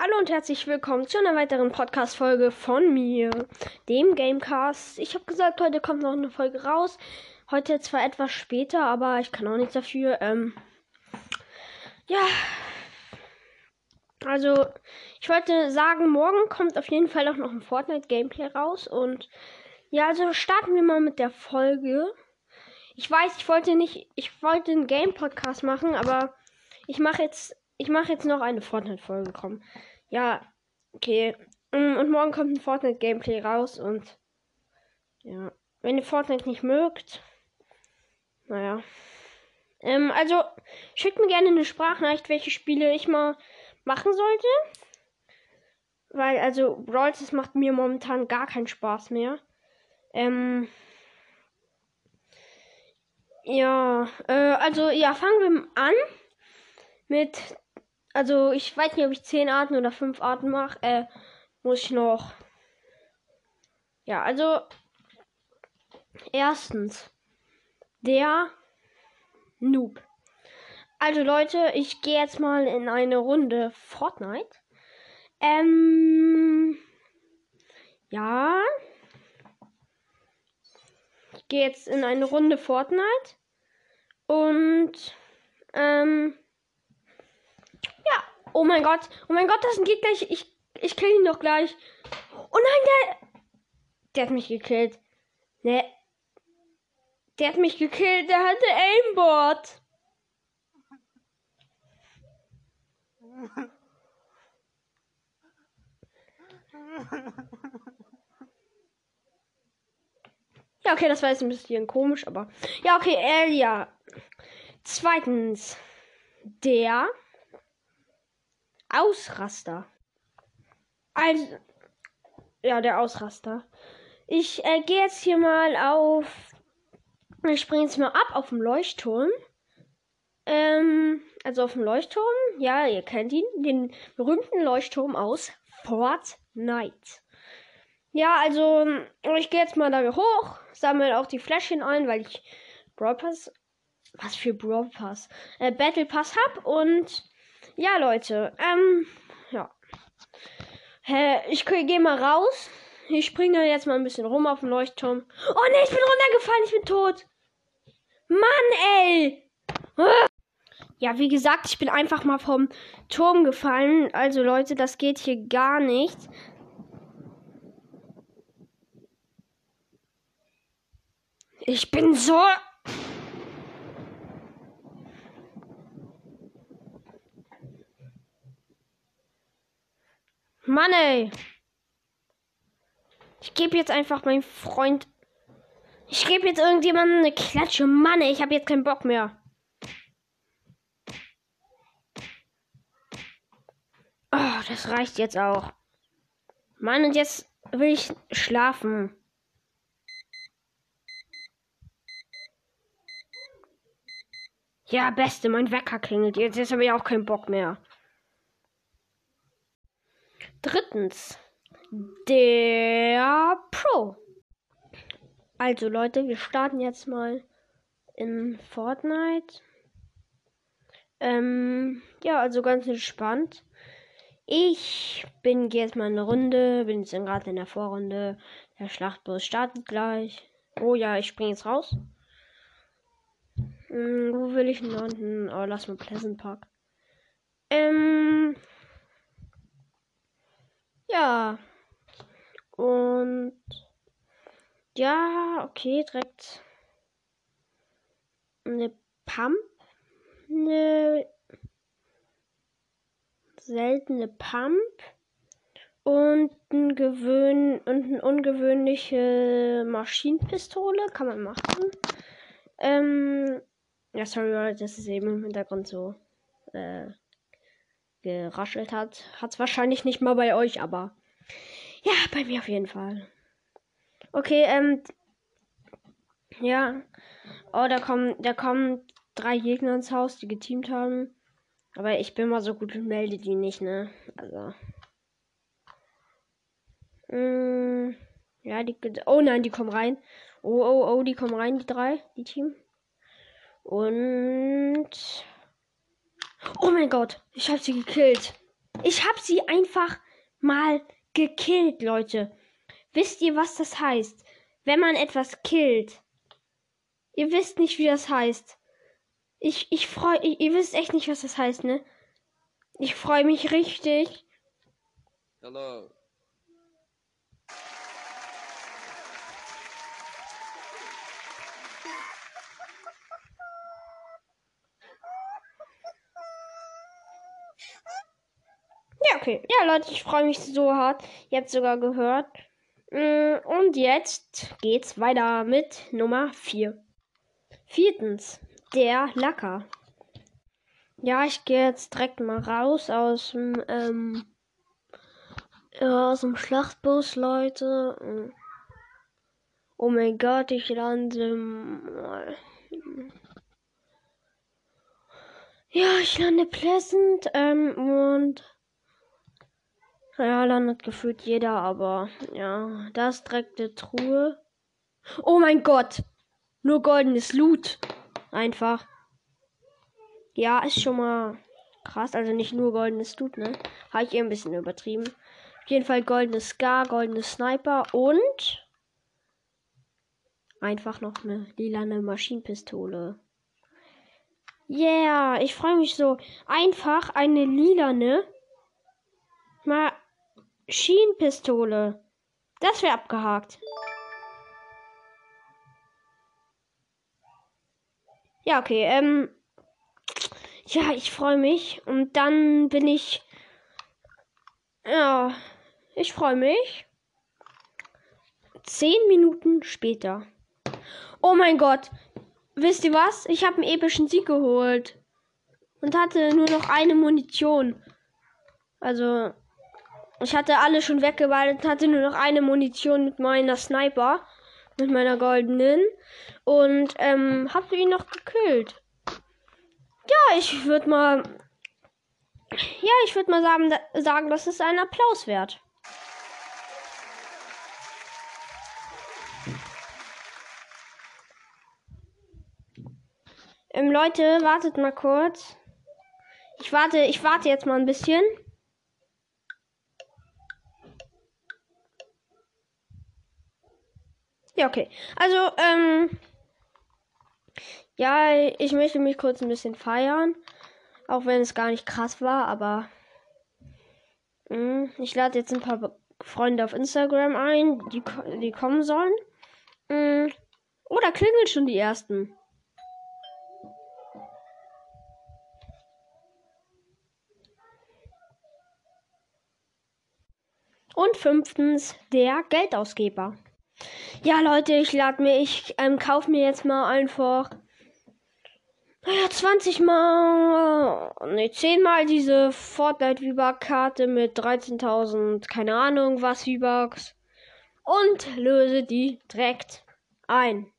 Hallo und herzlich willkommen zu einer weiteren Podcast-Folge von mir, dem Gamecast. Ich habe gesagt, heute kommt noch eine Folge raus. Heute zwar etwas später, aber ich kann auch nichts dafür. Ähm, ja. Also, ich wollte sagen, morgen kommt auf jeden Fall auch noch ein Fortnite-Gameplay raus. Und ja, also starten wir mal mit der Folge. Ich weiß, ich wollte nicht, ich wollte einen Game-Podcast machen, aber ich mache jetzt ich mache jetzt noch eine Fortnite-Folge kommen. Ja, okay. Mm, und morgen kommt ein Fortnite-Gameplay raus und ja. Wenn ihr Fortnite nicht mögt, naja. Ähm, also, schickt mir gerne eine Sprachnachricht, welche Spiele ich mal machen sollte. Weil, also, Brawl das macht mir momentan gar keinen Spaß mehr. Ähm. Ja, äh, also, ja, fangen wir an mit also ich weiß nicht, ob ich zehn Arten oder fünf Arten mache. Äh, muss ich noch. Ja, also erstens der Noob. Also Leute, ich gehe jetzt mal in eine Runde Fortnite. Ähm, ja. Ich gehe jetzt in eine Runde Fortnite. Und, ähm, Oh mein Gott. Oh mein Gott, das ein Gegner. Ich, ich, kill ihn doch gleich. Oh nein, der. Der hat mich gekillt. Ne. Der hat mich gekillt. Der hatte Aimbot. Ja, okay, das war jetzt ein bisschen komisch, aber. Ja, okay, ja. Zweitens. Der Ausraster. Also, ja, der Ausraster. Ich äh, gehe jetzt hier mal auf. Ich springe jetzt mal ab auf dem Leuchtturm. Ähm, also auf dem Leuchtturm. Ja, ihr kennt ihn. Den berühmten Leuchtturm aus Fortnite. Ja, also ich gehe jetzt mal da hoch, sammle auch die Fläschchen ein, weil ich Brawl Pass, was für Brawl Pass, äh, Battle Pass hab und ja, Leute. Ähm, ja. Hä, ich gehe mal raus. Ich springe jetzt mal ein bisschen rum auf den Leuchtturm. Oh ne, ich bin runtergefallen, ich bin tot. Mann, ey. Ja, wie gesagt, ich bin einfach mal vom Turm gefallen. Also Leute, das geht hier gar nicht. Ich bin so Mann, ey. Ich gebe jetzt einfach meinem Freund. Ich gebe jetzt irgendjemandem eine Klatsche. Mann, ey, ich habe jetzt keinen Bock mehr. Oh, das reicht jetzt auch. Mann, und jetzt will ich schlafen. Ja, beste, mein Wecker klingelt. Jetzt, jetzt habe ich auch keinen Bock mehr. Drittens, der Pro. Also Leute, wir starten jetzt mal in Fortnite. Ähm, ja, also ganz entspannt. Ich bin jetzt mal eine Runde, bin jetzt gerade in der Vorrunde. Der Schlachtbus startet gleich. Oh ja, ich springe jetzt raus. Hm, wo will ich landen? Oh, lass mal Pleasant Park. Ähm, ja. Und ja, okay, direkt eine Pump, eine seltene Pump und ein gewöhn und eine ungewöhnliche Maschinenpistole kann man machen. Ähm, ja, sorry, das ist eben im Hintergrund so. Äh, geraschelt hat. Hat es wahrscheinlich nicht mal bei euch, aber ja, bei mir auf jeden Fall. Okay, ähm, ja. Oh, da kommen, da kommen drei Gegner ins Haus, die geteamt haben. Aber ich bin mal so gut und melde die nicht, ne? Also. Mm, ja, die. Oh nein, die kommen rein. Oh, oh, oh, die kommen rein, die drei, die Team. Und. Oh mein Gott, ich habe sie gekillt. Ich habe sie einfach mal gekillt, Leute. Wisst ihr, was das heißt? Wenn man etwas killt. Ihr wisst nicht, wie das heißt. Ich, ich freue, ihr wisst echt nicht, was das heißt, ne? Ich freue mich richtig. Hello. Okay. Ja, Leute, ich freue mich so hart. Ihr habt sogar gehört. Mm, und jetzt geht's weiter mit Nummer 4. Viertens, der Lacker. Ja, ich gehe jetzt direkt mal raus aus dem, ähm, aus dem Schlachtbus, Leute. Oh mein Gott, ich lande mal. Ja, ich lande Pleasant, ähm, und ja, landet gefühlt jeder, aber ja, das direkte Truhe. Oh mein Gott! Nur goldenes Loot. Einfach. Ja, ist schon mal krass. Also nicht nur goldenes Loot, ne? Habe ich eh ein bisschen übertrieben. Auf jeden Fall goldenes Scar, goldenes Sniper und einfach noch eine lilane Maschinenpistole. Yeah, ich freue mich so. Einfach eine lilane Maschinenpistole. Das wäre abgehakt. Ja, okay. Ähm, ja, ich freue mich. Und dann bin ich. Ja, ich freue mich. Zehn Minuten später. Oh mein Gott. Wisst ihr was? Ich habe einen epischen Sieg geholt. Und hatte nur noch eine Munition. Also, ich hatte alle schon weggewartet, hatte nur noch eine Munition mit meiner Sniper. Mit meiner goldenen. Und ähm, hab ihn noch gekillt. Ja, ich würde mal. Ja, ich würde mal sagen, sagen, das ist ein Applaus wert. Ähm, Leute, wartet mal kurz. Ich warte, ich warte jetzt mal ein bisschen. Ja, okay. Also, ähm. Ja, ich möchte mich kurz ein bisschen feiern. Auch wenn es gar nicht krass war, aber. Mh, hm, ich lade jetzt ein paar Freunde auf Instagram ein, die, die kommen sollen. Mh, oh, da klingeln schon die ersten. Und fünftens der Geldausgeber. Ja, Leute, ich lade mir, ich ähm, kaufe mir jetzt mal einfach naja, 20 mal, ne, 10 mal diese Fortnite V-Buck-Karte mit 13.000, keine Ahnung was V-Bucks und löse die direkt ein.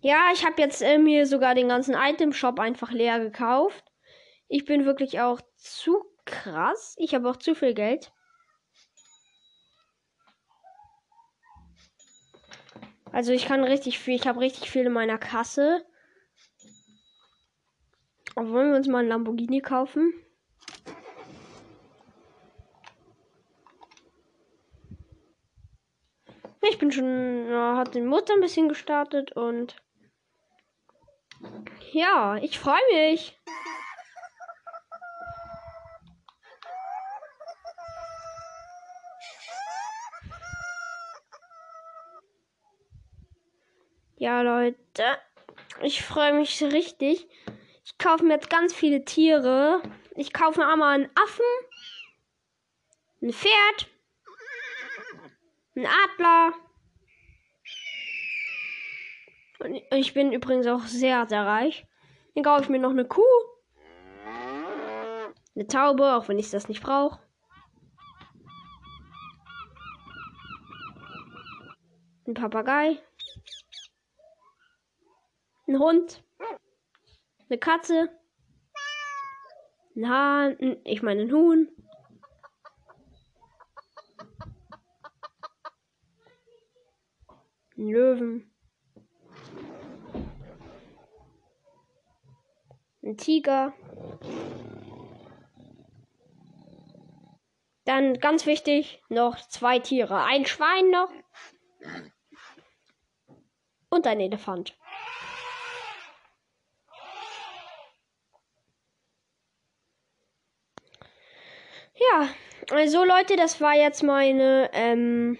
Ja, ich habe jetzt äh, mir sogar den ganzen Item-Shop einfach leer gekauft. Ich bin wirklich auch zu krass. Ich habe auch zu viel Geld. Also ich kann richtig viel, ich habe richtig viel in meiner Kasse. Aber wollen wir uns mal ein Lamborghini kaufen? Ich bin schon, ja, hat den Mutter ein bisschen gestartet und ja, ich freue mich. Ja, Leute, ich freue mich richtig. Ich kaufe mir jetzt ganz viele Tiere. Ich kaufe mir einmal einen Affen, ein Pferd, ein Adler. Und ich bin übrigens auch sehr, sehr reich. Dann kaufe ich mir noch eine Kuh. Eine Taube, auch wenn ich das nicht brauche. Ein Papagei. Ein Hund. Eine Katze. Ein Hahn. Ich meine ein Huhn. Ein Löwen. Ein Tiger. Dann ganz wichtig, noch zwei Tiere. Ein Schwein noch. Und ein Elefant. Ja, also Leute, das war jetzt meine ähm,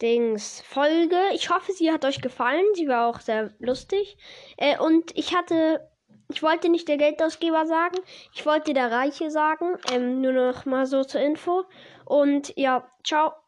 Dings Folge. Ich hoffe, sie hat euch gefallen. Sie war auch sehr lustig. Äh, und ich hatte, ich wollte nicht der Geldausgeber sagen, ich wollte der Reiche sagen. Ähm, nur noch mal so zur Info. Und ja, ciao.